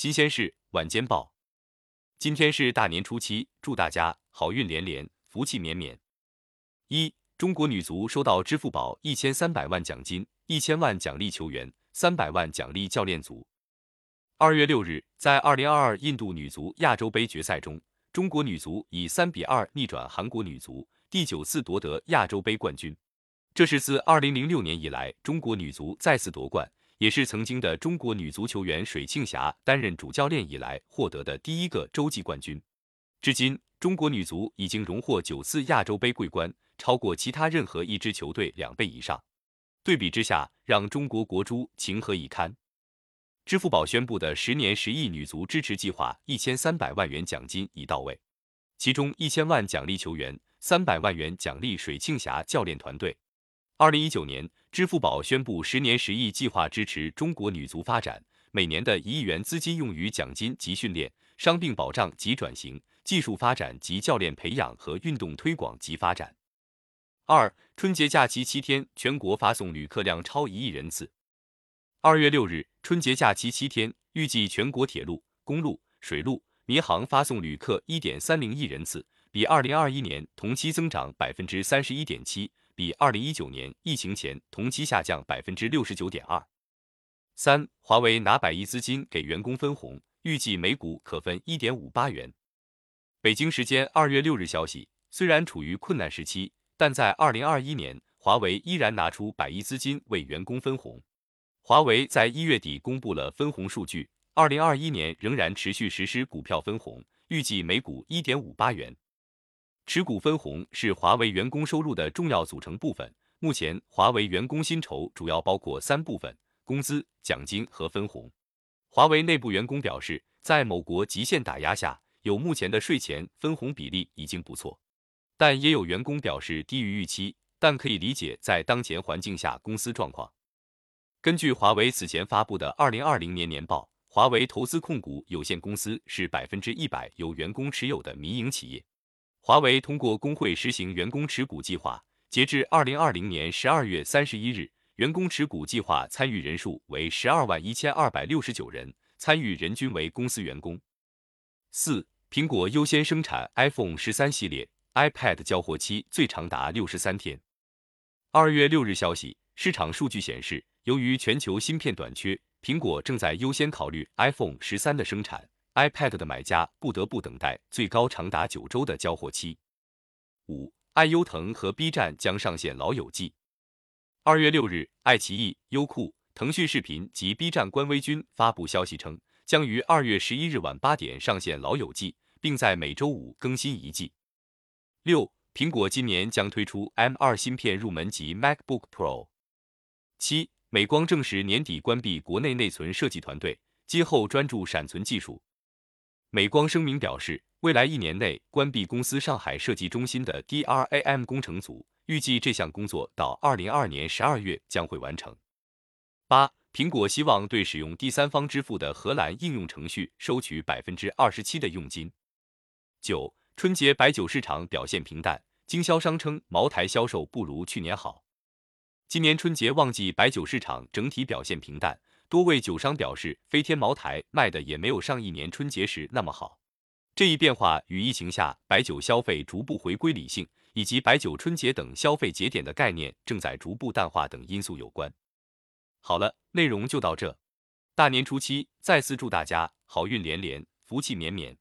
新鲜事晚间报，今天是大年初七，祝大家好运连连，福气绵绵。一，中国女足收到支付宝一千三百万奖金，一千万奖励球员，三百万奖励教练组。二月六日，在二零二二印度女足亚洲杯决赛中，中国女足以三比二逆转韩国女足，第九次夺得亚洲杯冠军。这是自二零零六年以来，中国女足再次夺冠。也是曾经的中国女足球员水庆霞担任主教练以来获得的第一个洲际冠军。至今，中国女足已经荣获九次亚洲杯桂冠，超过其他任何一支球队两倍以上。对比之下，让中国国足情何以堪？支付宝宣布的十年十亿女足支持计划，一千三百万元奖金已到位，其中一千万奖励球员，三百万元奖励水庆霞教练团队。二零一九年，支付宝宣布十年十亿计划支持中国女足发展，每年的一亿元资金用于奖金及训练、伤病保障及转型、技术发展及教练培养和运动推广及发展。二、春节假期七天，全国发送旅客量超一亿人次。二月六日，春节假期七天，预计全国铁路、公路、水路、民航发送旅客一点三零亿人次，比二零二一年同期增长百分之三十一点七。比二零一九年疫情前同期下降百分之六十九点二。三，华为拿百亿资金给员工分红，预计每股可分一点五八元。北京时间二月六日消息，虽然处于困难时期，但在二零二一年，华为依然拿出百亿资金为员工分红。华为在一月底公布了分红数据，二零二一年仍然持续实施股票分红，预计每股一点五八元。持股分红是华为员工收入的重要组成部分。目前，华为员工薪酬主要包括三部分：工资、奖金和分红。华为内部员工表示，在某国极限打压下，有目前的税前分红比例已经不错。但也有员工表示低于预期，但可以理解在当前环境下公司状况。根据华为此前发布的二零二零年年报，华为投资控股有限公司是百分之一百由员工持有的民营企业。华为通过工会实行员工持股计划，截至二零二零年十二月三十一日，员工持股计划参与人数为十二万一千二百六十九人，参与人均为公司员工。四，苹果优先生产 iPhone 十三系列，iPad 交货期最长达六十三天。二月六日消息，市场数据显示，由于全球芯片短缺，苹果正在优先考虑 iPhone 十三的生产。iPad 的买家不得不等待最高长达九周的交货期。五，爱优腾和 B 站将上线《老友记》。二月六日，爱奇艺、优酷、腾讯视频及 B 站官微均发布消息称，将于二月十一日晚八点上线《老友记》，并在每周五更新一季。六，苹果今年将推出 M2 芯片入门级 MacBook Pro。七，美光证实年底关闭国内内存设计团队，今后专注闪存技术。美光声明表示，未来一年内关闭公司上海设计中心的 DRAM 工程组，预计这项工作到二零二二年十二月将会完成。八，苹果希望对使用第三方支付的荷兰应用程序收取百分之二十七的佣金。九，春节白酒市场表现平淡，经销商称茅台销售不如去年好。今年春节旺季白酒市场整体表现平淡。多位酒商表示，飞天茅台卖的也没有上一年春节时那么好。这一变化与疫情下白酒消费逐步回归理性，以及白酒春节等消费节点的概念正在逐步淡化等因素有关。好了，内容就到这。大年初七，再次祝大家好运连连，福气绵绵。